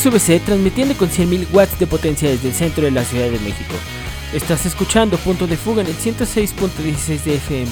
XVC transmitiendo con 100.000 watts de potencia desde el centro de la Ciudad de México. Estás escuchando Punto de Fuga en el 106.16 de FM.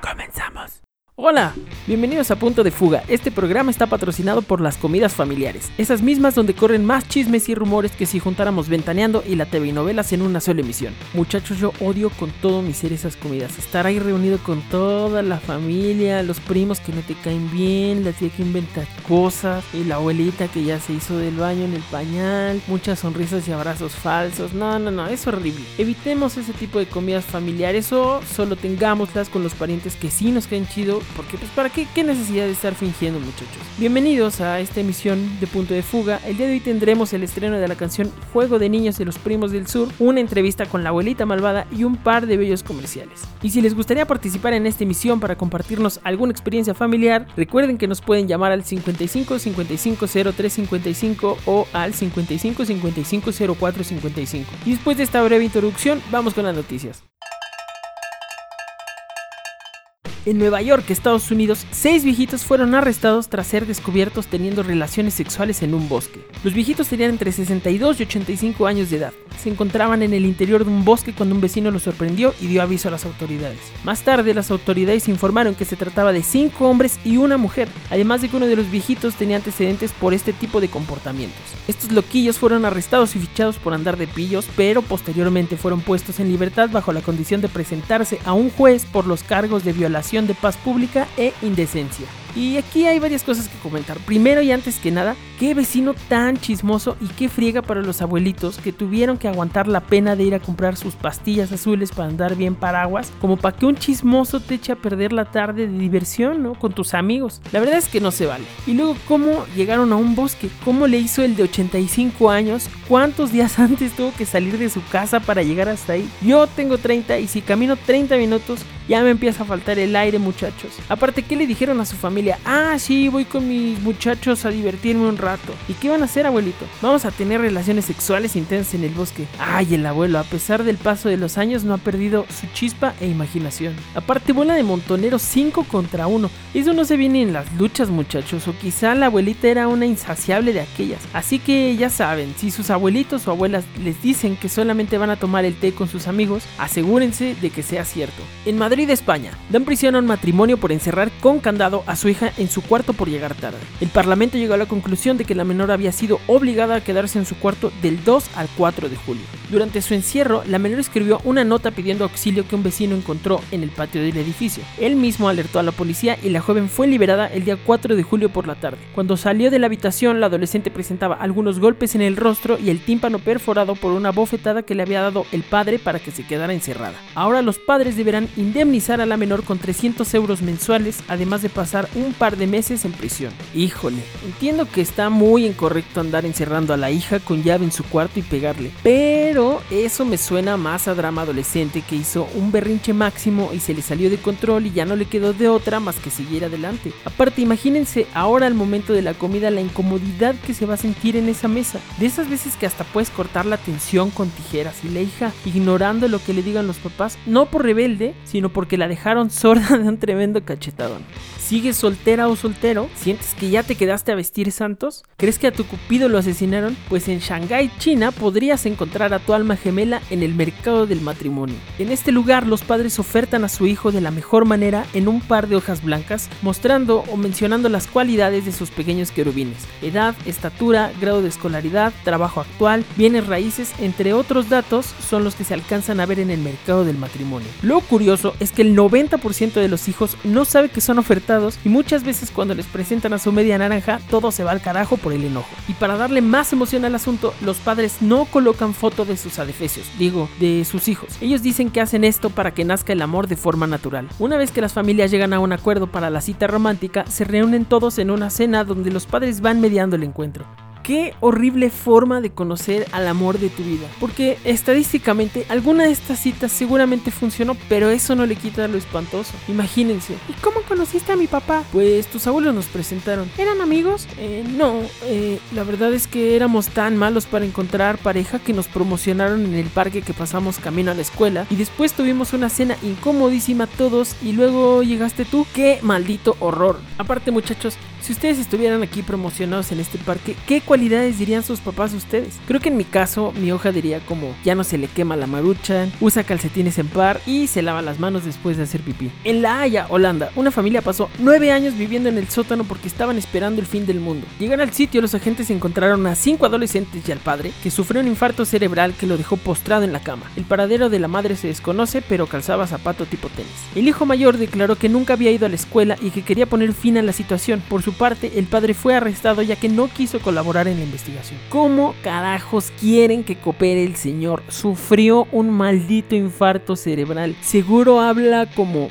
Comenzamos. Hola, bienvenidos a Punto de Fuga. Este programa está patrocinado por las comidas familiares, esas mismas donde corren más chismes y rumores que si juntáramos Ventaneando y la TV novelas en una sola emisión. Muchachos, yo odio con todo mi ser esas comidas. Estar ahí reunido con toda la familia, los primos que no te caen bien, la tía que inventa cosas, y la abuelita que ya se hizo del baño en el pañal, muchas sonrisas y abrazos falsos. No, no, no, es horrible. Evitemos ese tipo de comidas familiares o solo tengámoslas con los parientes que sí nos caen chido porque pues para qué, necesidad de estar fingiendo muchachos. Bienvenidos a esta emisión de Punto de Fuga. El día de hoy tendremos el estreno de la canción Juego de Niños de los Primos del Sur, una entrevista con la abuelita malvada y un par de bellos comerciales. Y si les gustaría participar en esta emisión para compartirnos alguna experiencia familiar, recuerden que nos pueden llamar al 55 55 03 55 o al 55 55 04 55. Y después de esta breve introducción, vamos con las noticias. En Nueva York, Estados Unidos, seis viejitos fueron arrestados tras ser descubiertos teniendo relaciones sexuales en un bosque. Los viejitos tenían entre 62 y 85 años de edad. Se encontraban en el interior de un bosque cuando un vecino los sorprendió y dio aviso a las autoridades. Más tarde, las autoridades informaron que se trataba de cinco hombres y una mujer, además de que uno de los viejitos tenía antecedentes por este tipo de comportamientos. Estos loquillos fueron arrestados y fichados por andar de pillos, pero posteriormente fueron puestos en libertad bajo la condición de presentarse a un juez por los cargos de violación de paz pública e indecencia. Y aquí hay varias cosas que comentar. Primero y antes que nada, qué vecino tan chismoso y qué friega para los abuelitos que tuvieron que aguantar la pena de ir a comprar sus pastillas azules para andar bien paraguas, como para que un chismoso te eche a perder la tarde de diversión, ¿no? Con tus amigos. La verdad es que no se vale. Y luego, ¿cómo llegaron a un bosque? ¿Cómo le hizo el de 85 años? ¿Cuántos días antes tuvo que salir de su casa para llegar hasta ahí? Yo tengo 30 y si camino 30 minutos ya me empieza a faltar el aire, muchachos. Aparte, ¿qué le dijeron a su familia? Ah, sí, voy con mis muchachos a divertirme un rato. ¿Y qué van a hacer, abuelito? Vamos a tener relaciones sexuales intensas en el bosque. Ay, el abuelo, a pesar del paso de los años, no ha perdido su chispa e imaginación. Aparte, bola de montoneros 5 contra 1. Eso no se viene en las luchas, muchachos. O quizá la abuelita era una insaciable de aquellas. Así que ya saben, si sus abuelitos o abuelas les dicen que solamente van a tomar el té con sus amigos, asegúrense de que sea cierto. En Madrid España, dan prisión a un matrimonio por encerrar con candado a su hija en su cuarto por llegar tarde. El Parlamento llegó a la conclusión de que la menor había sido obligada a quedarse en su cuarto del 2 al 4 de julio. Durante su encierro, la menor escribió una nota pidiendo auxilio que un vecino encontró en el patio del edificio. Él mismo alertó a la policía y la joven fue liberada el día 4 de julio por la tarde. Cuando salió de la habitación, la adolescente presentaba algunos golpes en el rostro y el tímpano perforado por una bofetada que le había dado el padre para que se quedara encerrada. Ahora los padres deberán indemnizar a la menor con 300 euros mensuales, además de pasar un par de meses en prisión. Híjole, entiendo que está muy incorrecto andar encerrando a la hija con llave en su cuarto y pegarle, pero eso me suena más a drama adolescente que hizo un berrinche máximo y se le salió de control y ya no le quedó de otra más que seguir adelante. Aparte, imagínense ahora al momento de la comida la incomodidad que se va a sentir en esa mesa. De esas veces que hasta puedes cortar la tensión con tijeras y la hija ignorando lo que le digan los papás, no por rebelde, sino porque la dejaron sorda de un tremendo cachetadón. ¿Sigues soltera o soltero? ¿Sientes que ya te quedaste a vestir santos? ¿Crees que a tu cupido lo asesinaron? Pues en Shanghái, China, podrías encontrar a tu alma gemela en el mercado del matrimonio. En este lugar, los padres ofertan a su hijo de la mejor manera en un par de hojas blancas, mostrando o mencionando las cualidades de sus pequeños querubines: edad, estatura, grado de escolaridad, trabajo actual, bienes raíces, entre otros datos, son los que se alcanzan a ver en el mercado del matrimonio. Lo curioso es que el 90% de los hijos no sabe que son ofertados y muchas veces cuando les presentan a su media naranja todo se va al carajo por el enojo. Y para darle más emoción al asunto, los padres no colocan foto de sus adefesios, digo, de sus hijos. Ellos dicen que hacen esto para que nazca el amor de forma natural. Una vez que las familias llegan a un acuerdo para la cita romántica, se reúnen todos en una cena donde los padres van mediando el encuentro. Qué horrible forma de conocer al amor de tu vida. Porque estadísticamente alguna de estas citas seguramente funcionó, pero eso no le quita lo espantoso. Imagínense. ¿Y cómo conociste a mi papá? Pues tus abuelos nos presentaron. ¿Eran amigos? Eh, no, eh, la verdad es que éramos tan malos para encontrar pareja que nos promocionaron en el parque que pasamos camino a la escuela y después tuvimos una cena incomodísima todos y luego llegaste tú. ¡Qué maldito horror! Aparte muchachos, si ustedes estuvieran aquí promocionados en este parque, ¿qué cualidades dirían sus papás ustedes? Creo que en mi caso, mi hoja diría como ya no se le quema la marucha, usa calcetines en par y se lava las manos después de hacer pipí. En La Haya, Holanda, una familia pasó nueve años viviendo en el sótano porque estaban esperando el fin del mundo. Llegan al sitio, los agentes encontraron a cinco adolescentes y al padre, que sufrió un infarto cerebral que lo dejó postrado en la cama. El paradero de la madre se desconoce, pero calzaba zapato tipo tenis. El hijo mayor declaró que nunca había ido a la escuela y que quería poner fin a la situación. Por su parte, el padre fue arrestado ya que no quiso colaborar en la investigación. ¿Cómo carajos quieren que coopere el señor? Sufrió un maldito infarto cerebral. Seguro habla como...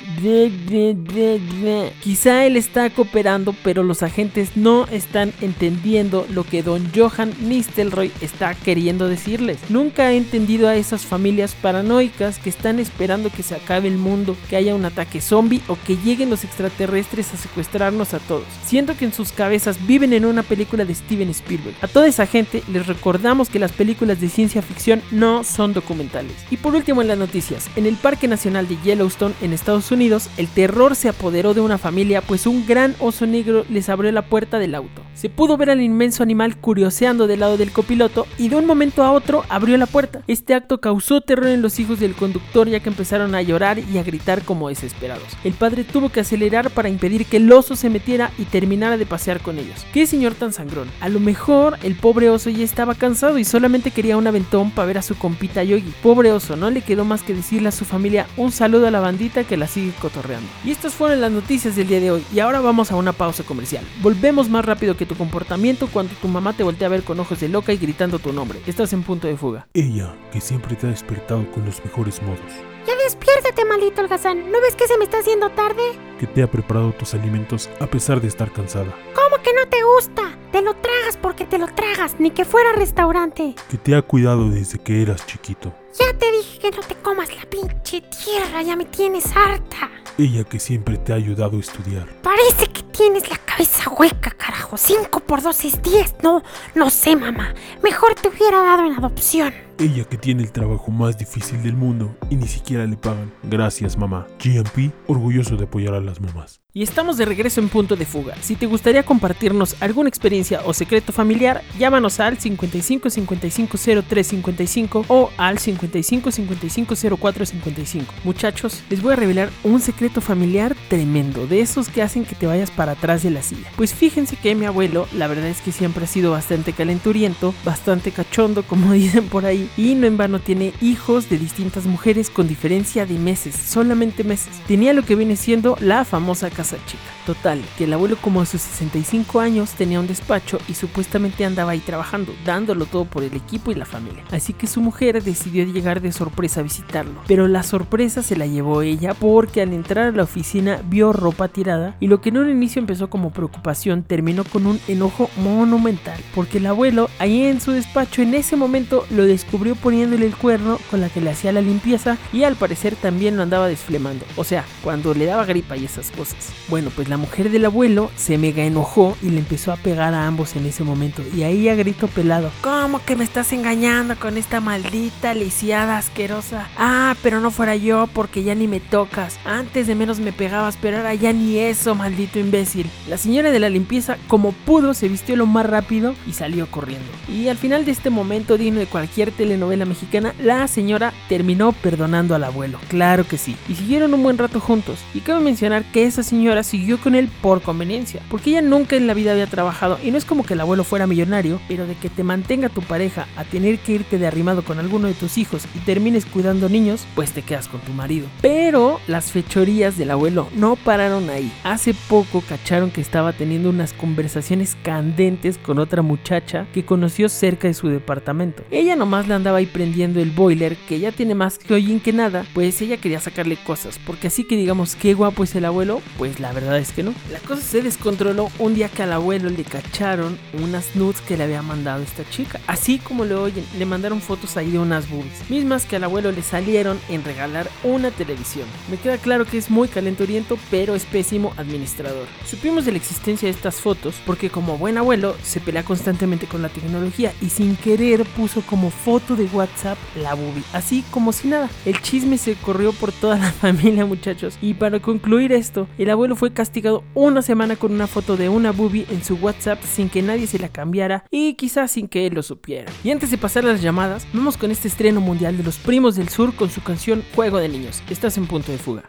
Quizá él está cooperando, pero los agentes no están entendiendo lo que don Johan Nistelrooy está queriendo decirles. Nunca he entendido a esas familias paranoicas que están esperando que se acabe el mundo, que haya un ataque zombie o que lleguen los extraterrestres a secuestrarnos a todos. Siento que en sus cabezas viven en una película de Steven Spielberg. A toda esa gente les recordamos que las películas de ciencia ficción no son documentales. Y por último en las noticias, en el Parque Nacional de Yellowstone en Estados Unidos, el terror se apoderó de una familia pues un gran oso negro les abrió la puerta del auto. Se pudo ver al inmenso animal curioseando del lado del copiloto y de un momento a otro abrió la puerta. Este acto causó terror en los hijos del conductor ya que empezaron a llorar y a gritar como desesperados. El padre tuvo que acelerar para impedir que el oso se metiera y terminara de pasear con ellos. ¿Qué señor tan sangrón? A lo mejor el pobre oso ya estaba cansado y solamente quería un aventón para ver a su compita Yogi. Pobre oso, no le quedó más que decirle a su familia un saludo a la bandita que la sigue cotorreando. Y estas fueron las noticias del día de hoy y ahora vamos a una pausa comercial. Volvemos más rápido que tu comportamiento cuando tu mamá te voltea a ver con ojos de loca y gritando tu nombre. Estás en punto de fuga. Ella, que siempre te ha despertado con los mejores modos. Despiértate, maldito holgazán. ¿No ves que se me está haciendo tarde? Que te ha preparado tus alimentos a pesar de estar cansada. ¿Cómo que no te gusta? Te lo tragas porque te lo tragas, ni que fuera restaurante. Que te ha cuidado desde que eras chiquito. Ya te dije que no te comas la pinche tierra, ya me tienes harta. Ella que siempre te ha ayudado a estudiar. Parece que tienes la cabeza hueca, carajo. 5 por 2 es 10. No, no sé, mamá. Mejor te hubiera dado en adopción. Ella que tiene el trabajo más difícil del mundo y ni siquiera le pagan. Gracias, mamá. GMP, orgulloso de apoyar a las mamás. Y estamos de regreso en punto de fuga. Si te gustaría compartirnos alguna experiencia o secreto familiar, llámanos al 55 55 03 55 o al 55 55 04 55. Muchachos, les voy a revelar un secreto familiar tremendo, de esos que hacen que te vayas para atrás de la silla. Pues fíjense que mi abuelo, la verdad es que siempre ha sido bastante calenturiento, bastante cachondo, como dicen por ahí, y no en vano tiene hijos de distintas mujeres con diferencia de meses, solamente meses. Tenía lo que viene siendo la famosa casa chica. Total, que el abuelo como a sus 65 años tenía un despacho y supuestamente andaba ahí trabajando, dándolo todo por el equipo y la familia. Así que su mujer decidió llegar de sorpresa a visitarlo. Pero la sorpresa se la llevó ella porque al entrar a la oficina vio ropa tirada y lo que en un inicio empezó como preocupación terminó con un enojo monumental. Porque el abuelo ahí en su despacho en ese momento lo descubrió poniéndole el cuerno con la que le hacía la limpieza y al parecer también lo andaba desflemando. O sea, cuando le daba gripa y esas cosas. Bueno, pues la mujer del abuelo se mega enojó y le empezó a pegar a ambos en ese momento. Y ahí a grito pelado: ¿Cómo que me estás engañando con esta maldita lisiada asquerosa? Ah, pero no fuera yo porque ya ni me tocas. Antes de menos me pegabas, pero ahora ya ni eso, maldito imbécil. La señora de la limpieza, como pudo, se vistió lo más rápido y salió corriendo. Y al final de este momento digno de cualquier telenovela mexicana, la señora terminó perdonando al abuelo. Claro que sí. Y siguieron un buen rato juntos. Y cabe mencionar que esa señora siguió con él por conveniencia, porque ella nunca en la vida había trabajado y no es como que el abuelo fuera millonario, pero de que te mantenga tu pareja a tener que irte de arrimado con alguno de tus hijos y termines cuidando niños, pues te quedas con tu marido. Pero las fechorías del abuelo no pararon ahí. Hace poco cacharon que estaba teniendo unas conversaciones candentes con otra muchacha que conoció cerca de su departamento. Ella nomás le andaba ahí prendiendo el boiler, que ya tiene más que hollín que nada, pues ella quería sacarle cosas, porque así que digamos qué guapo es el abuelo, pues Pues la verdad es que no. La cosa se descontroló un día que al abuelo le cacharon unas nudes que le había mandado esta chica. Así como le oyen, le mandaron fotos ahí de unas boobies. Mismas que al abuelo le salieron en regalar una televisión. Me queda claro que es muy calenturiento, pero es pésimo administrador. Supimos de la existencia de estas fotos porque como buen abuelo se pelea constantemente con la tecnología y sin querer puso como foto de WhatsApp la boobie. Así como si nada. El chisme se corrió por toda la familia muchachos. Y para concluir esto, el abuelo fue castigado una semana con una foto de una boobie en su WhatsApp sin que nadie se la cambiara y quizás sin que él lo supiera. Y antes de pasar las llamadas, vamos con este estreno mundial de los primos del sur con su canción Juego de Niños. Estás en punto de fuga.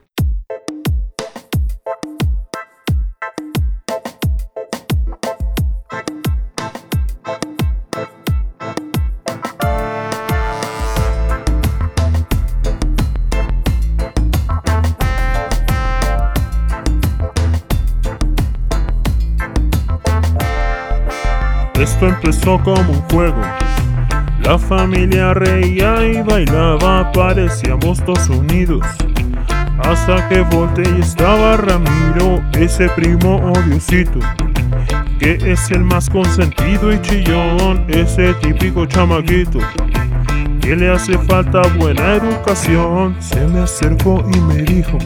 Esto empezó como un juego. La familia reía y bailaba, parecíamos dos unidos. Hasta que volteé y estaba Ramiro, ese primo odiosito. Que es el más consentido y chillón, ese típico chamaquito. Que le hace falta buena educación. Se me acercó y me dijo: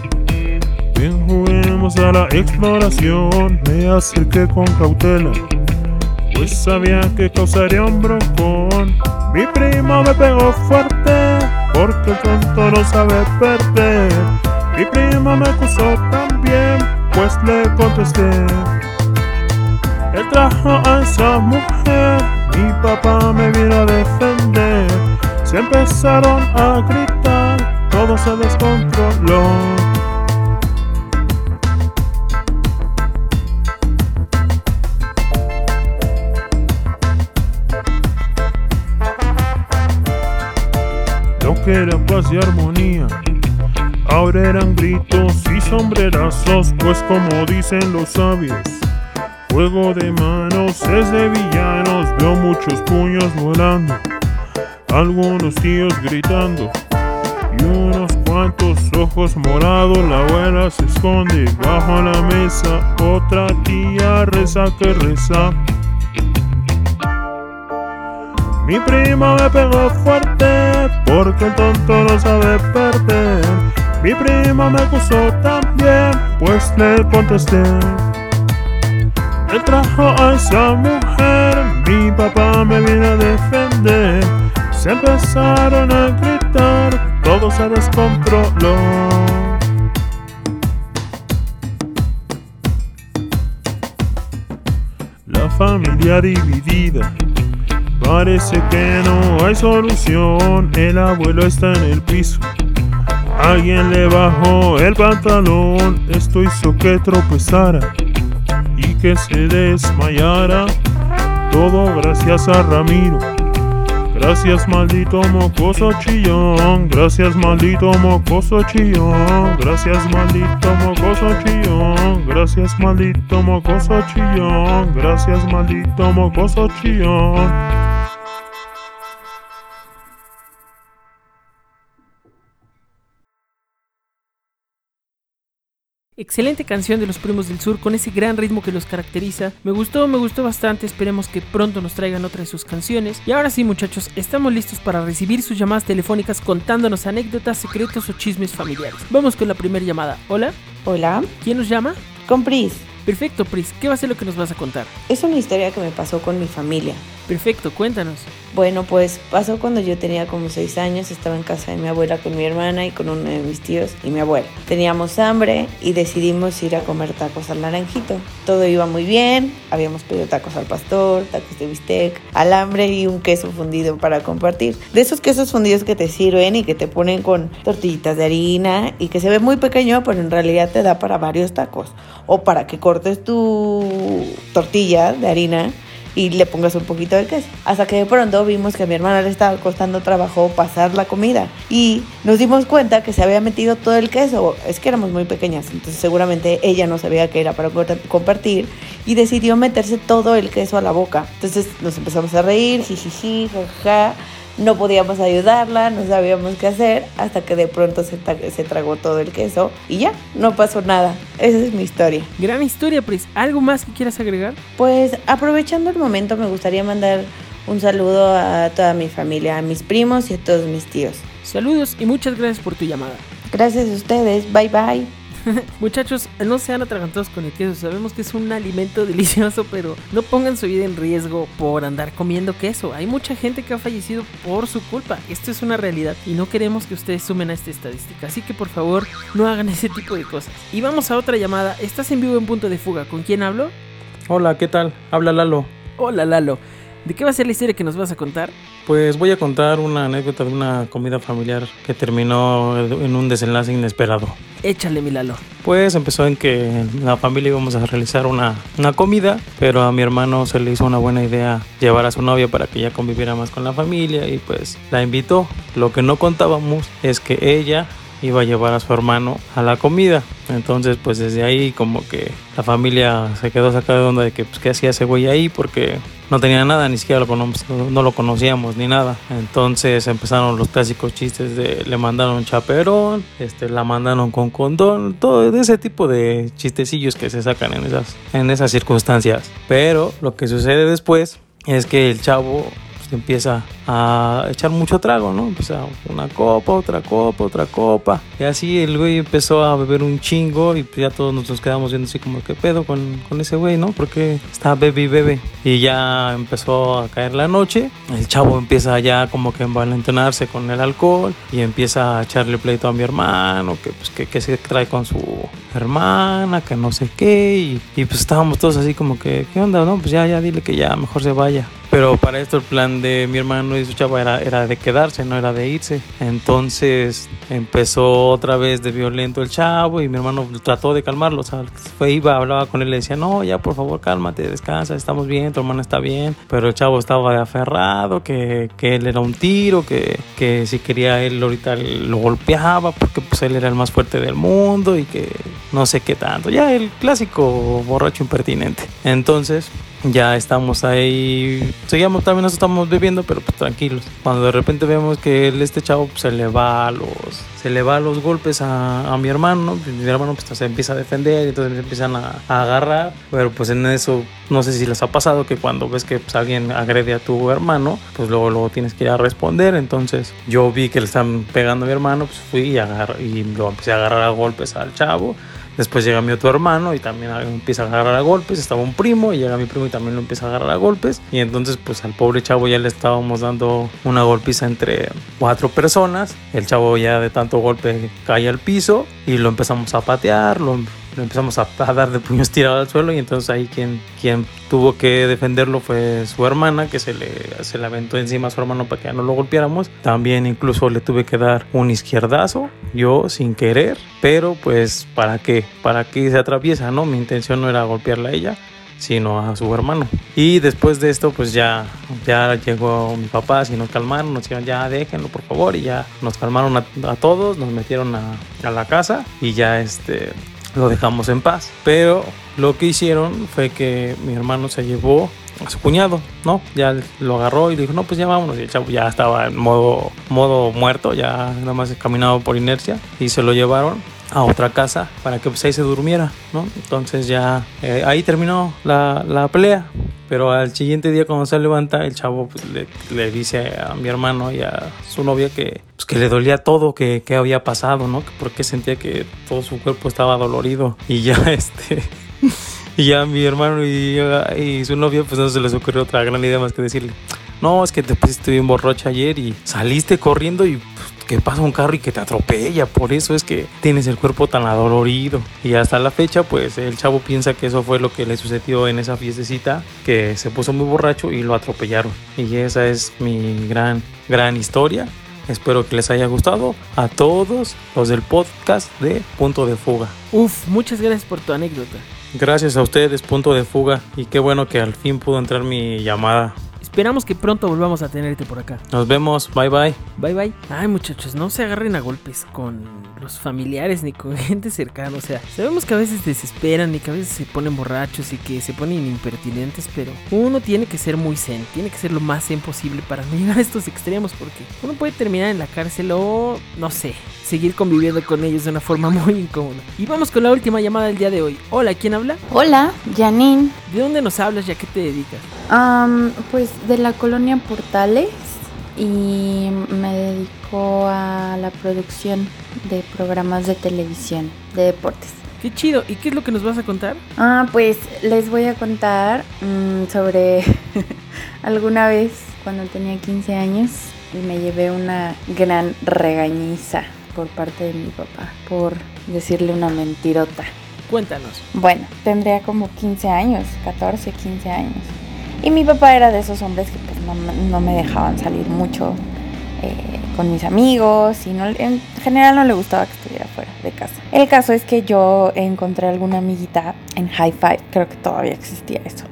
Ven, juguemos a la exploración. Me acerqué con cautela pues sabía que causaría un broncón. Mi primo me pegó fuerte, porque el tonto no sabe perder. Mi primo me acusó también, pues le contesté. Él trajo a esa mujer, mi papá me vino a defender. Se empezaron a gritar, todo se descontroló. Que era paz y armonía. Ahora eran gritos y sombrerazos, pues como dicen los sabios, juego de manos es de villanos. Veo muchos puños volando, algunos tíos gritando y unos cuantos ojos morados. La abuela se esconde bajo la mesa, otra tía reza que reza. Mi primo me pegó fuerte porque el tonto no sabe perder. Mi primo me acusó también, pues le contesté. Él trajo a esa mujer, mi papá me vino a defender. Se empezaron a gritar, todo se descontroló. La familia dividida. Parece que no hay solución, el abuelo está en el piso. Alguien le bajó el pantalón, esto hizo que tropezara y que se desmayara. Todo gracias a Ramiro. Gracias maldito mocoso chillón, gracias maldito mocoso chillón, gracias maldito mocoso chillón, gracias maldito mocoso chillón, gracias maldito mocoso chillón. Excelente canción de los Primos del Sur con ese gran ritmo que los caracteriza. Me gustó, me gustó bastante. Esperemos que pronto nos traigan otra de sus canciones. Y ahora sí, muchachos, estamos listos para recibir sus llamadas telefónicas contándonos anécdotas, secretos o chismes familiares. Vamos con la primera llamada. Hola, Hola, ¿quién nos llama? con Pris. Perfecto, Pris. ¿Qué va a ser lo que nos vas a contar? Es una historia que me pasó con mi familia. Perfecto, cuéntanos. Bueno, pues pasó cuando yo tenía como seis años, estaba en casa de mi abuela con mi hermana y con uno de mis tíos y mi abuela. Teníamos hambre y decidimos ir a comer tacos al naranjito. Todo iba muy bien, habíamos pedido tacos al pastor, tacos de bistec, alambre y un queso fundido para compartir. De esos quesos fundidos que te sirven y que te ponen con tortillitas de harina y que se ve muy pequeño, pero en realidad te da para varios tacos. O para que cortes tu tortilla de harina y le pongas un poquito de queso. Hasta que de pronto vimos que a mi hermana le estaba costando trabajo pasar la comida y nos dimos cuenta que se había metido todo el queso. Es que éramos muy pequeñas, entonces seguramente ella no sabía que era para co- compartir y decidió meterse todo el queso a la boca. Entonces nos empezamos a reír, jijiji, jajaja. No podíamos ayudarla, no sabíamos qué hacer, hasta que de pronto se, tragó todo el queso y ya, no pasó nada. Esa es mi historia. Gran historia, Pris. ¿Algo más que quieras agregar? Pues aprovechando el momento me gustaría mandar un saludo a toda mi familia, a mis primos y a todos mis tíos. Saludos y muchas gracias por tu llamada. Gracias a ustedes, bye bye. Muchachos, no sean atragantados con el queso. Sabemos que es un alimento delicioso, pero no pongan su vida en riesgo por andar comiendo queso. Hay mucha gente que ha fallecido por su culpa. Esto es una realidad y no queremos que ustedes sumen a esta estadística. Así que por favor, no hagan ese tipo de cosas. Y vamos a otra llamada. Estás en vivo en punto de fuga. ¿Con quién hablo? Hola, ¿qué tal? Habla Lalo. Hola, Lalo. ¿De qué va a ser la historia que nos vas a contar? Pues voy a contar una anécdota de una comida familiar que terminó en un desenlace inesperado. Échale, mi Lalo. Pues empezó en que la familia íbamos a realizar una, una comida, pero a mi hermano se le hizo una buena idea llevar a su novia para que ella conviviera más con la familia y pues la invitó. Lo que no contábamos es que ella iba a llevar a su hermano a la comida. Entonces, pues desde ahí como que la familia se quedó sacada de onda de que pues qué hacía ese güey ahí porque no tenía nada, ni siquiera lo no lo conocíamos ni nada. Entonces empezaron los clásicos chistes de le mandaron chaperón, este, la mandaron con condón, todo ese tipo de chistecillos que se sacan en esas, en esas circunstancias. Pero lo que sucede después es que el chavo empieza a echar mucho trago, ¿no? Empieza una copa, otra copa, otra copa. Y así el güey empezó a beber un chingo y ya todos nos quedamos viendo así como, ¿qué pedo con, con ese güey, no? Porque está bebe y bebe. Y ya empezó a caer la noche. El chavo empieza ya como que a envalentonarse con el alcohol y empieza a echarle pleito a mi hermano, que pues que, que se trae con su hermana, que no sé qué. Y, y pues estábamos todos así como que, ¿qué onda? No, pues ya, ya dile que ya mejor se vaya. Pero para esto el plan de mi hermano y su chava era, era de quedarse, no era de irse. Entonces empezó otra vez de violento el chavo y mi hermano trató de calmarlo. O sea, fue, iba, hablaba con él le decía, no, ya por favor cálmate, descansa, estamos bien, tu hermana está bien. Pero el chavo estaba de aferrado, que, que él era un tiro, que, que si quería él ahorita lo golpeaba porque pues él era el más fuerte del mundo y que no sé qué tanto. Ya el clásico borracho impertinente. Entonces ya estamos ahí, seguíamos también nos estamos bebiendo, pero pues tranquilos. Cuando de repente vemos que este chavo pues, se le va a los, se le va a los golpes a, a mi hermano, ¿no? mi hermano pues se empieza a defender entonces empiezan a, a agarrar, pero pues en eso no sé si les ha pasado que cuando ves que pues, alguien agrede a tu hermano, pues luego, luego tienes que ir a responder. Entonces yo vi que le están pegando a mi hermano, pues fui y, agarro, y lo empecé a agarrar a golpes al chavo. Después llega mi otro hermano y también empieza a agarrar a golpes. Estaba un primo y llega mi primo y también lo empieza a agarrar a golpes. Y entonces pues al pobre chavo ya le estábamos dando una golpiza entre cuatro personas. El chavo ya de tanto golpe cae al piso y lo empezamos a patear, lo, empezamos a, a, dar de puños tirados al suelo y entonces ahí quien, quien tuvo que defenderlo fue su hermana que se le, se le aventó encima a su hermano para que ya no lo golpeáramos. También incluso le tuve que dar un izquierdazo, yo sin querer, pero pues para qué, para qué se atraviesa, ¿no? Mi intención no era golpearla a ella, sino a su hermano. Y después de esto, pues ya, ya llegó mi papá, y nos calmaron, nos dijeron ya déjenlo por favor, y ya nos calmaron a, a todos, nos metieron a, a, la casa y ya este lo dejamos en paz. Pero lo que hicieron fue que mi hermano se llevó a su cuñado, ¿no? Ya lo agarró y dijo, no, pues ya vámonos. Y el chavo ya estaba en modo, modo muerto, ya nada más caminado por inercia. Y se lo llevaron a otra casa para que pues ahí se durmiera, ¿no? Entonces ya eh, ahí terminó la, la, pelea. Pero al siguiente día cuando se levanta, el chavo pues, le, dice a mi hermano y a su novia que, pues, que le dolía todo, que, que había pasado, ¿no? Que porque sentía que todo su cuerpo estaba dolorido. Y ya este... y ya mi hermano y, y, su novia pues no se les ocurrió otra gran idea más que decirle, no, es que te pusiste bien borracho ayer y saliste corriendo y pues, que pasa un carro y que te atropella, por eso es que tienes el cuerpo tan adolorido. Y hasta la fecha, pues el chavo piensa que eso fue lo que le sucedió en esa fiestecita, que se puso muy borracho y lo atropellaron. Y esa es mi gran, gran historia. Espero que les haya gustado a todos los del podcast de Punto de Fuga. Uf, muchas gracias por tu anécdota. Gracias a ustedes, Punto de Fuga. Y qué bueno que al fin pudo entrar mi llamada. Esperamos que pronto volvamos a tenerte por acá. Nos vemos, bye bye. Bye bye. Ay muchachos, no se agarren a golpes con los familiares ni con gente cercana. O sea, sabemos que a veces desesperan y que a veces se ponen borrachos y que se ponen impertinentes, pero uno tiene que ser muy zen, tiene que ser lo más zen posible para no llegar a estos extremos porque uno puede terminar en la cárcel o no sé, seguir conviviendo con ellos de una forma muy incómoda. Y vamos con la última llamada del día de hoy. Hola, ¿quién habla? Hola, Janine. ¿De dónde nos hablas y a qué te dedicas? Am, pues de la colonia Portales y me dedico a la producción de programas de televisión de deportes. Qué chido. ¿Y qué es lo que nos vas a contar? Ah, pues les voy a contar mm, sobre alguna vez cuando tenía 15 años y me llevé una gran regañiza por parte de mi papá por decirle una mentirota. Cuéntanos. Bueno, tendría como 15 años, 14, 15 años. Y mi papá era de esos hombres que pues no, no me dejaban salir mucho eh, con mis amigos y no, en general no le gustaba que estuviera fuera de casa. El caso es que yo encontré alguna amiguita en High Five, creo que todavía existía eso.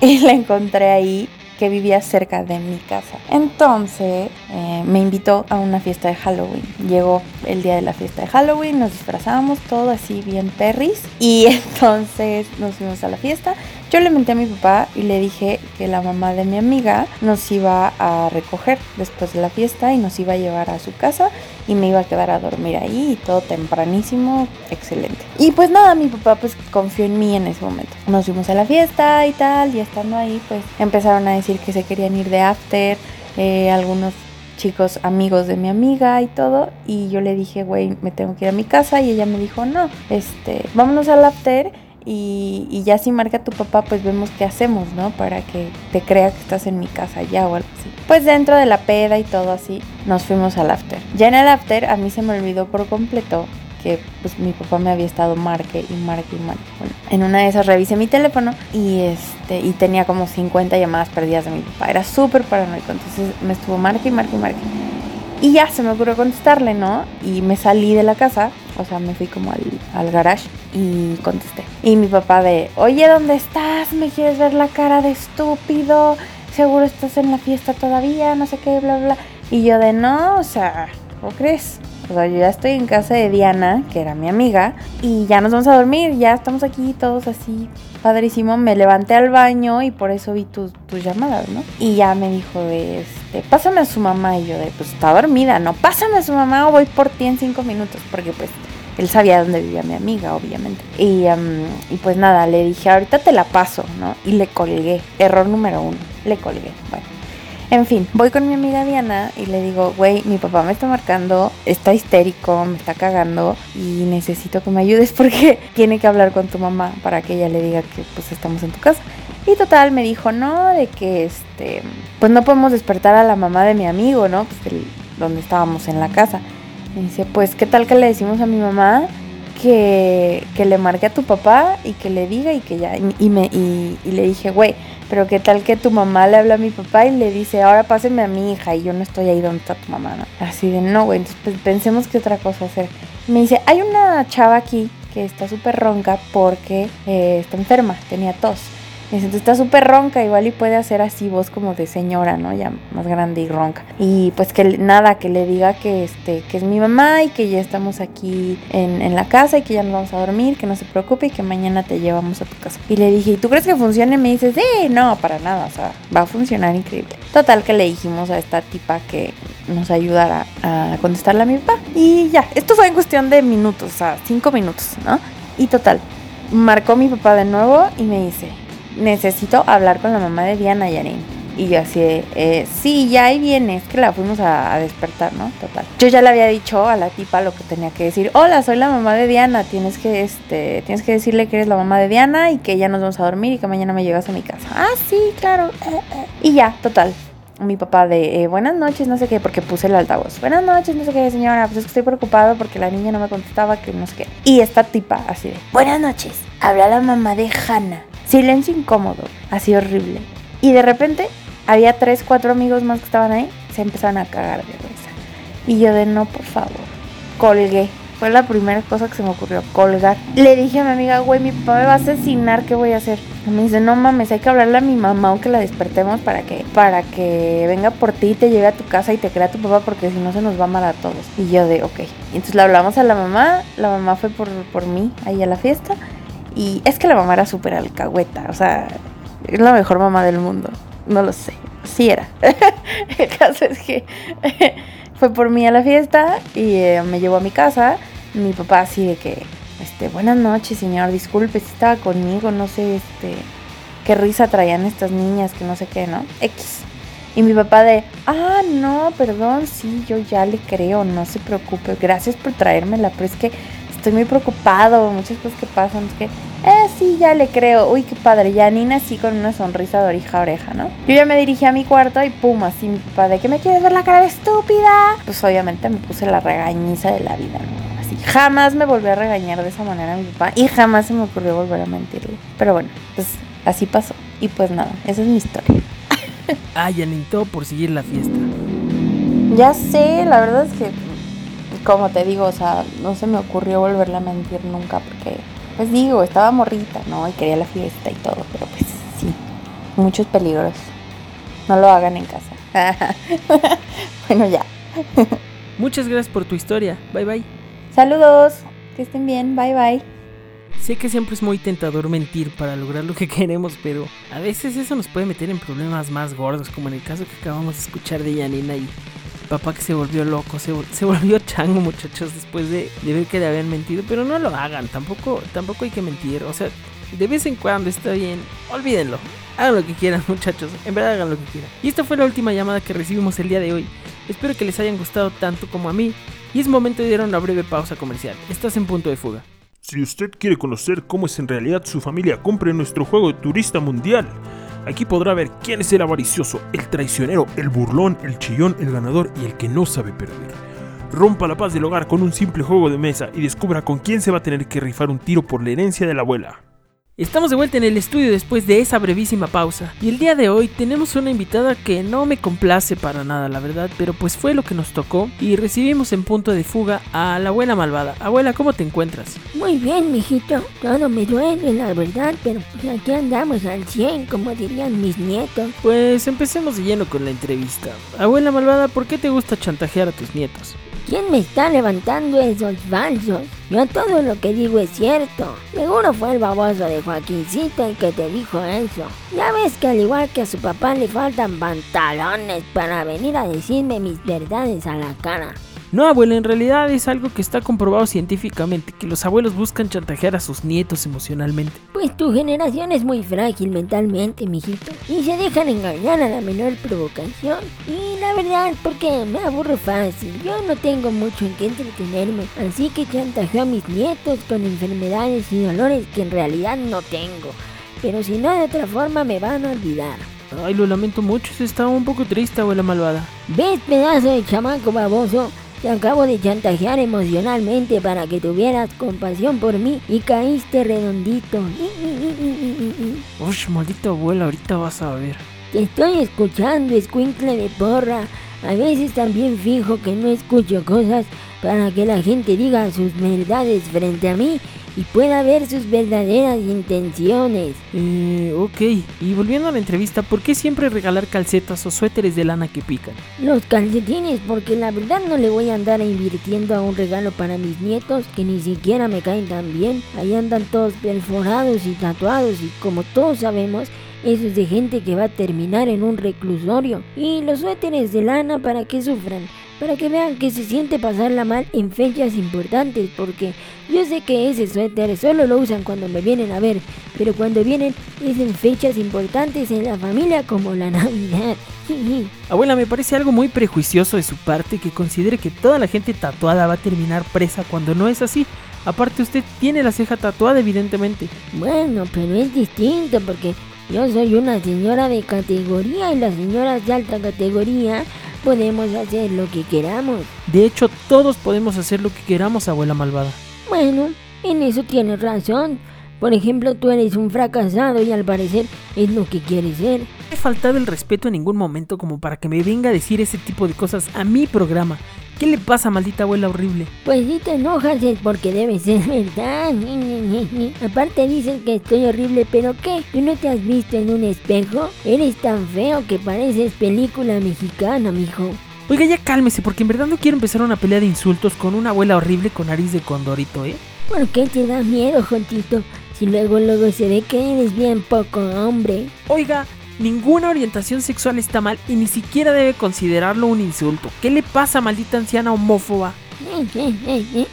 Y la encontré ahí que vivía cerca de mi casa. Entonces eh, me invitó a una fiesta de Halloween. Llegó el día de la fiesta de Halloween, nos disfrazamos, todo así bien perris. Y entonces nos fuimos a la fiesta. Yo le menté a mi papá y le dije que la mamá de mi amiga nos iba a recoger después de la fiesta y nos iba a llevar a su casa y me iba a quedar a dormir ahí y todo tempranísimo, excelente. Y pues nada, mi papá pues confió en mí en ese momento. Nos fuimos a la fiesta y tal, y estando ahí pues empezaron a decir que se querían ir de after, eh, algunos chicos amigos de mi amiga y todo, y yo le dije, güey, me tengo que ir a mi casa y ella me dijo, no, este, vámonos al after y, y ya si marca tu papá, pues vemos qué hacemos, ¿no? Para que te crea que estás en mi casa ya o algo así. Pues dentro de la peda y todo así, nos fuimos al after. Ya en el after a mí se me olvidó por completo que pues mi papá me había estado marque y marque y marque. Bueno, en una de esas revisé mi teléfono y este y tenía como 50 llamadas perdidas de mi papá. Era súper paranoico, entonces me estuvo marque y marque y marque. Y ya se me ocurrió contestarle, ¿no? Y me salí de la casa, o sea, me fui como al, al garage y contesté. Y mi papá de, oye, ¿dónde estás? ¿Me quieres ver la cara de estúpido? Seguro estás en la fiesta todavía, no sé qué, bla, bla. Y yo de, no, o sea, ¿cómo crees? O sea, yo ya estoy en casa de Diana, que era mi amiga, y ya nos vamos a dormir, ya estamos aquí todos así, padrísimo. Me levanté al baño y por eso vi tus, tus llamadas, ¿no? Y ya me dijo de, este, pásame a su mamá. Y yo de, pues está dormida, no, pásame a su mamá o voy por ti en cinco minutos, porque pues él sabía dónde vivía mi amiga, obviamente. Y, em, y pues nada, le dije, ahorita te la paso, ¿no? Y le colgué. Error número uno, le colgué. Bueno. En fin, voy con mi amiga Diana y le digo, güey, mi papá me está marcando, está histérico, me está cagando y necesito que me ayudes porque tiene que hablar con tu mamá para que ella le diga que pues estamos en tu casa. Y total, me dijo, no, de que este, pues no podemos despertar a la mamá de mi amigo, ¿no? Pues del- donde estábamos en la casa. Me dice, pues, ¿qué tal que le decimos a mi mamá que, que le marque a tu papá y que le diga y que ya? Y, y me, y, y le dije, güey, pero qué tal que tu mamá le habla a mi papá y le dice, ahora pásenme a mi hija y yo no estoy ahí donde está tu mamá, ¿no? Así de, no, güey, entonces pues, pensemos qué otra cosa hacer. Me dice, hay una chava aquí que está súper ronca porque eh, está enferma, tenía tos. Dice, entonces está súper ronca, igual y puede hacer así voz como de señora, ¿no? Ya más grande y ronca. Y pues que nada, que le diga que este, que es mi mamá y que ya estamos aquí en, en la casa y que ya nos vamos a dormir, que no se preocupe y que mañana te llevamos a tu casa. Y le dije, ¿y tú crees que funcione? Me dice, sí, no, para nada, o sea, va a funcionar increíble. Total que le dijimos a esta tipa que nos ayudara a contestarle a mi papá. Y ya, esto fue en cuestión de minutos, o sea, cinco minutos, ¿no? Y total, marcó mi papá de nuevo y me dice, necesito hablar con la mamá de Diana Yarin. Y yo así de, eh, sí, ya ahí viene, es que la fuimos a, despertar, ¿no? Total. Yo ya le había dicho a la tipa lo que tenía que decir. Hola, soy la mamá de Diana, tienes que, este, tienes que decirle que eres la mamá de Diana y que ya nos vamos a dormir y que mañana me llegas a mi casa. Ah, sí, claro. eh, eh. Y ya, total. Mi papá de, buenas noches, no sé qué, porque puse el altavoz. Buenas noches, no sé qué, señora, pues es que estoy preocupado porque la niña no me contestaba, que no sé qué. Y esta tipa así de, buenas noches, habla la mamá de Hannah. Silencio incómodo, así horrible. Y de repente había tres, cuatro amigos más que estaban ahí, se empezaron a cagar de risa. Y yo de no, por favor, colgué. Fue la primera cosa que se me ocurrió, colgar. Le dije a mi amiga, güey, mi papá me va a asesinar, ¿qué voy a hacer? Me dice, no mames, hay que hablarle a mi mamá o que la despertemos para que, para que venga por ti y te lleve a tu casa y te crea tu papá porque si no se nos va a amar a todos. Y yo de, ok. Entonces le hablamos a la mamá, la mamá fue por, por mí ahí a la fiesta. Y es que la mamá era súper alcahueta, o sea, es la mejor mamá del mundo. No lo sé, sí era. El caso es que fue por mí a la fiesta y eh, me llevó a mi casa. Mi papá así de que, este, buenas noches, señor, disculpe si estaba conmigo, no sé, este, qué risa traían estas niñas, que no sé qué, ¿no? X. Y mi papá de, ah, no, perdón, sí, yo ya le creo, no se preocupe, gracias por traérmela, pero es que estoy muy preocupado, muchas cosas que pasan, es que, eh, sí, ya le creo, uy, qué padre, ya Nina así con una sonrisa de oreja a oreja, ¿no? Yo ya me dirigí a mi cuarto y pum, así mi papá de, ¿que me quieres ver la cara de estúpida? Pues obviamente me puse la regañiza de la vida, ¿no? Así, jamás me volví a regañar de esa manera a mi papá y jamás se me ocurrió volver a mentirle. Pero bueno, pues así pasó. Y pues nada, esa es mi historia. Ah, Janine, todo por seguir la fiesta. Ya sé, la verdad es que, como te digo, o sea, no se me ocurrió volverle a mentir nunca porque, pues digo, estaba morrita, ¿no? Y quería la fiesta y todo, pero pues sí, muchos peligros. No lo hagan en casa. bueno, ya. Muchas gracias por tu historia. Bye bye. Saludos, que estén bien, bye bye. Sé que siempre es muy tentador mentir para lograr lo que queremos, pero a veces eso nos puede meter en problemas más gordos, como en el caso que acabamos de escuchar de Yanina y papá que se volvió loco, se, vol- se volvió chango, muchachos, después de, de ver que le habían mentido, pero no lo hagan, tampoco, tampoco hay que mentir, o sea, de vez en cuando está bien, olvídenlo, hagan lo que quieran, muchachos, en verdad hagan lo que quieran. Y esta fue la última llamada que recibimos el día de hoy. Espero que les hayan gustado tanto como a mí, y es momento de dar una breve pausa comercial. Estás en punto de fuga. Si usted quiere conocer cómo es en realidad su familia, compre nuestro juego de turista mundial. Aquí podrá ver quién es el avaricioso, el traicionero, el burlón, el chillón, el ganador y el que no sabe perder. Rompa la paz del hogar con un simple juego de mesa y descubra con quién se va a tener que rifar un tiro por la herencia de la abuela. Estamos de vuelta en el estudio después de esa brevísima pausa y el día de hoy tenemos una invitada que no me complace para nada la verdad, pero pues fue lo que nos tocó y recibimos en punto de fuga a la abuela malvada. Abuela, ¿cómo te encuentras? Muy bien, mijito. Todo me duele, la verdad, pero pues aquí andamos al 100, como dirían mis nietos. Pues empecemos de lleno con la entrevista. Abuela malvada, ¿por qué te gusta chantajear a tus nietos? ¿Quién me está levantando esos falsos? Yo todo lo que digo es cierto. Seguro fue el baboso de Joaquincito el que te dijo eso. Ya ves que al igual que a su papá le faltan pantalones para venir a decirme mis verdades a la cara. No, abuela, en realidad es algo que está comprobado científicamente, que los abuelos buscan chantajear a sus nietos emocionalmente. Pues tu generación es muy frágil mentalmente, mijito. Y se dejan engañar a la menor provocación. Y la verdad, porque me aburro fácil. Yo no tengo mucho en qué entretenerme. Así que chantajeo a mis nietos con enfermedades y dolores que en realidad no tengo. Pero si no de otra forma me van a olvidar. Ay, lo lamento mucho, estaba un poco triste, abuela malvada. ¿Ves, pedazo de chamaco baboso? Te acabo de chantajear emocionalmente para que tuvieras compasión por mí y caíste redondito. Uy, maldita abuela, ahorita vas a ver. Te estoy escuchando, escuincle de porra. A veces también fijo que no escucho cosas para que la gente diga sus verdades frente a mí y pueda ver sus verdaderas intenciones. Eh, ok. Y volviendo a la entrevista, ¿por qué siempre regalar calcetas o suéteres de lana que pican? Los calcetines, porque la verdad no le voy a andar invirtiendo a un regalo para mis nietos que ni siquiera me caen tan bien. Ahí andan todos perforados y tatuados y como todos sabemos, eso es de gente que va a terminar en un reclusorio. Y los suéteres de lana para que sufran, para que vean que se siente pasarla mal en fechas importantes, porque yo sé que ese suéter solo lo usan cuando me vienen a ver, pero cuando vienen es en fechas importantes en la familia como la Navidad. Abuela, me parece algo muy prejuicioso de su parte que considere que toda la gente tatuada va a terminar presa cuando no es así. Aparte usted tiene la ceja tatuada evidentemente. Bueno, pero es distinto porque yo soy una señora de categoría y las señoras de alta categoría podemos hacer lo que queramos. De hecho, todos podemos hacer lo que queramos, abuela malvada. Bueno, en eso tienes razón. Por ejemplo, tú eres un fracasado y al parecer es lo que quieres ser. No he faltado el respeto en ningún momento como para que me venga a decir ese tipo de cosas a mi programa. ¿Qué le pasa, maldita abuela horrible? Pues si te enojas es porque debe ser verdad. Aparte dices que estoy horrible, pero ¿qué? ¿Tú no te has visto en un espejo? Eres tan feo que pareces película mexicana, mijo. Oiga, ya cálmese, porque en verdad no quiero empezar una pelea de insultos con una abuela horrible con nariz de condorito, ¿eh? ¿Por qué te da miedo, Jontito? Si luego luego se ve que eres bien poco hombre. Oiga, ninguna orientación sexual está mal y ni siquiera debe considerarlo un insulto. ¿Qué le pasa, maldita anciana homófoba?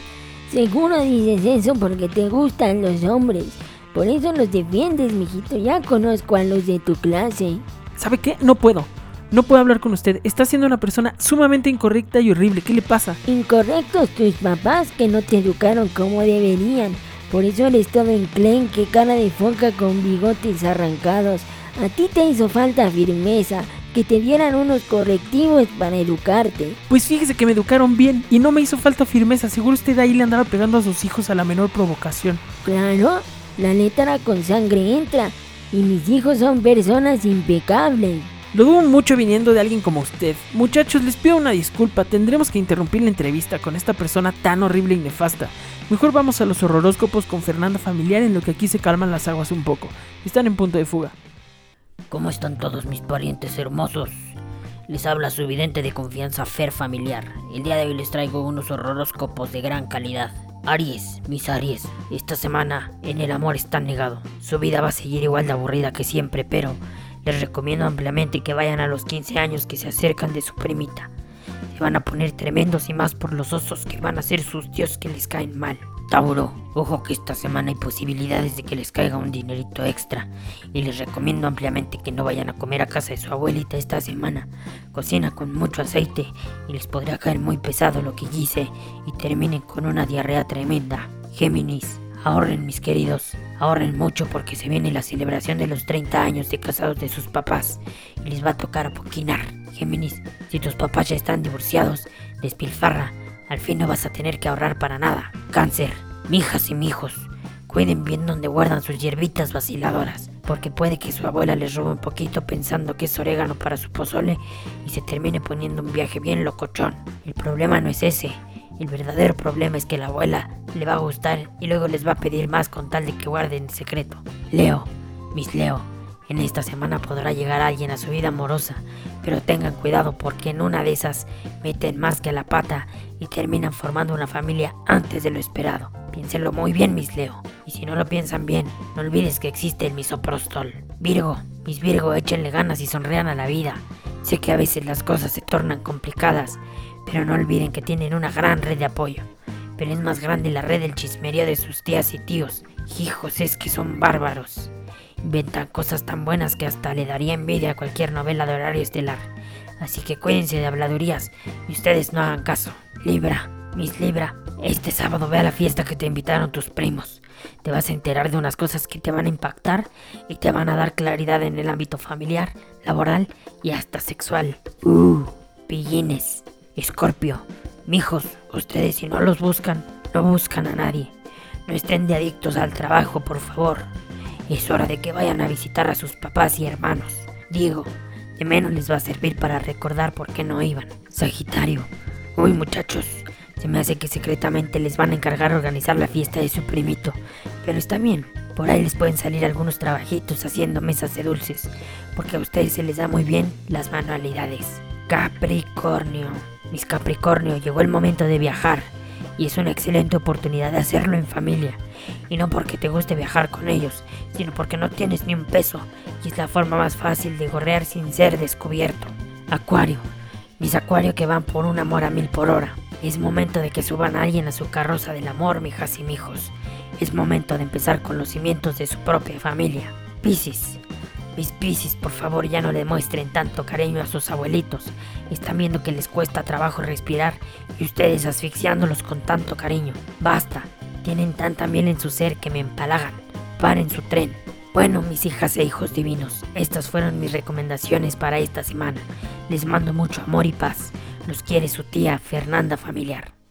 Seguro dices eso porque te gustan los hombres. Por eso los defiendes, mijito. Ya conozco a los de tu clase. ¿Sabe qué? No puedo. No puedo hablar con usted. Está siendo una persona sumamente incorrecta y horrible. ¿Qué le pasa? Incorrectos tus papás que no te educaron como deberían. Por eso eres todo enclenque, cara de foca con bigotes arrancados. A ti te hizo falta firmeza, que te dieran unos correctivos para educarte. Pues fíjese que me educaron bien y no me hizo falta firmeza. Seguro usted ahí le andaba pegando a sus hijos a la menor provocación. Claro, la letra con sangre entra. Y mis hijos son personas impecables. Lo dudo mucho viniendo de alguien como usted. Muchachos, les pido una disculpa, tendremos que interrumpir la entrevista con esta persona tan horrible y nefasta. Mejor vamos a los horroróscopos con Fernanda Familiar en lo que aquí se calman las aguas un poco. Están en punto de fuga. ¿Cómo están todos mis parientes hermosos? Les habla su vidente de confianza Fer Familiar. El día de hoy les traigo unos horroróscopos de gran calidad. Aries, mis Aries, esta semana en el amor están negado. Su vida va a seguir igual de aburrida que siempre, pero les recomiendo ampliamente que vayan a los 15 años que se acercan de su primita. Se van a poner tremendos y más por los osos que van a ser sus dios que les caen mal. Tauro, ojo que esta semana hay posibilidades de que les caiga un dinerito extra y les recomiendo ampliamente que no vayan a comer a casa de su abuelita esta semana. Cocina con mucho aceite y les podría caer muy pesado lo que hice y terminen con una diarrea tremenda. Géminis, Ahorren mis queridos, ahorren mucho porque se viene la celebración de los 30 años de casados de sus papás y les va a tocar apoquinar. Géminis, si tus papás ya están divorciados, despilfarra, al fin no vas a tener que ahorrar para nada. Cáncer, mijas y mijos, cuiden bien donde guardan sus hierbitas vaciladoras, porque puede que su abuela les robe un poquito pensando que es orégano para su pozole y se termine poniendo un viaje bien locochón. El problema no es ese, el verdadero problema es que la abuela le va a gustar y luego les va a pedir más con tal de que guarden el secreto. Leo, mis Leo, en esta semana podrá llegar alguien a su vida amorosa, pero tengan cuidado porque en una de esas meten más que la pata y terminan formando una familia antes de lo esperado. Piénsenlo muy bien, mis Leo. Y si no lo piensan bien, no olvides que existe el misoprostol. Virgo, mis Virgo, échenle ganas y sonrean a la vida. Sé que a veces las cosas se tornan complicadas, pero no olviden que tienen una gran red de apoyo. Pero es más grande la red del chismerío de sus tías y tíos. Hijos, es que son bárbaros. Inventan cosas tan buenas que hasta le daría envidia a cualquier novela de horario estelar. Así que cuídense de habladurías y ustedes no hagan caso. Libra, Miss Libra, este sábado ve a la fiesta que te invitaron tus primos. Te vas a enterar de unas cosas que te van a impactar y te van a dar claridad en el ámbito familiar, laboral y hasta sexual. Uh, pillines. Escorpio, mijos, ustedes si no los buscan, no buscan a nadie. No estén de adictos al trabajo, por favor. Es hora de que vayan a visitar a sus papás y hermanos. Digo, de menos les va a servir para recordar por qué no iban. Sagitario, uy muchachos, se me hace que secretamente les van a encargar organizar la fiesta de su primito. Pero está bien, por ahí les pueden salir algunos trabajitos haciendo mesas de dulces, porque a ustedes se les da muy bien las manualidades. Capricornio. Mis Capricornio, llegó el momento de viajar y es una excelente oportunidad de hacerlo en familia. Y no porque te guste viajar con ellos, sino porque no tienes ni un peso y es la forma más fácil de gorrear sin ser descubierto. Acuario, mis Acuario que van por un amor a mil por hora. Es momento de que suban a alguien a su carroza del amor, mijas y mijos. Es momento de empezar con los cimientos de su propia familia. Piscis, mis Piscis, por favor, ya no le muestren tanto cariño a sus abuelitos. Están viendo que les cuesta trabajo respirar y ustedes asfixiándolos con tanto cariño. Basta, tienen tanta miel en su ser que me empalagan. Paren su tren. Bueno, mis hijas e hijos divinos, estas fueron mis recomendaciones para esta semana. Les mando mucho amor y paz. Los quiere su tía Fernanda Familiar.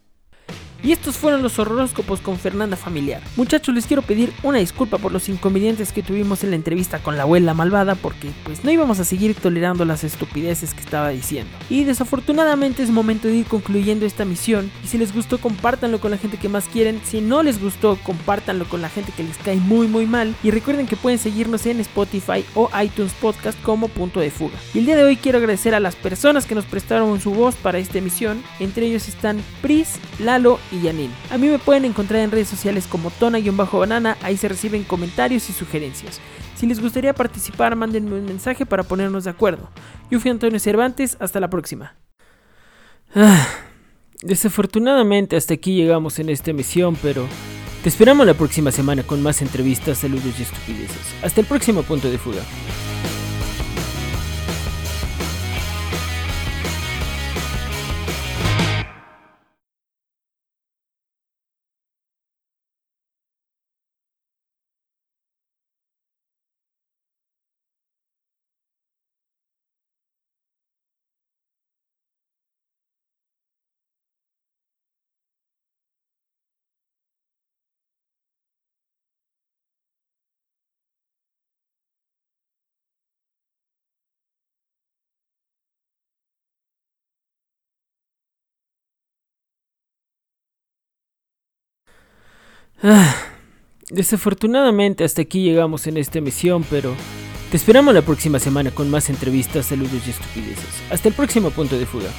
Y estos fueron los horóscopos con Fernanda Familiar. Muchachos, les quiero pedir una disculpa por los inconvenientes que tuvimos en la entrevista con la abuela malvada porque pues no íbamos a seguir tolerando las estupideces que estaba diciendo. Y desafortunadamente es momento de ir concluyendo esta misión y si les gustó compártanlo con la gente que más quieren, si no les gustó compártanlo con la gente que les cae muy muy mal y recuerden que pueden seguirnos en Spotify o iTunes Podcast como punto de fuga. Y el día de hoy quiero agradecer a las personas que nos prestaron su voz para esta emisión, entre ellos están Pris, Lalo y Yanin. A mí me pueden encontrar en redes sociales como tona-banana, ahí se reciben comentarios y sugerencias. Si les gustaría participar, mándenme un mensaje para ponernos de acuerdo. Yo fui Antonio Cervantes, hasta la próxima. Ah, desafortunadamente hasta aquí llegamos en esta emisión, pero te esperamos la próxima semana con más entrevistas, saludos y estupideces. Hasta el próximo punto de fuga. Ah, desafortunadamente hasta aquí llegamos en esta emisión, pero te esperamos la próxima semana con más entrevistas, saludos y estupideces. Hasta el próximo punto de fuga.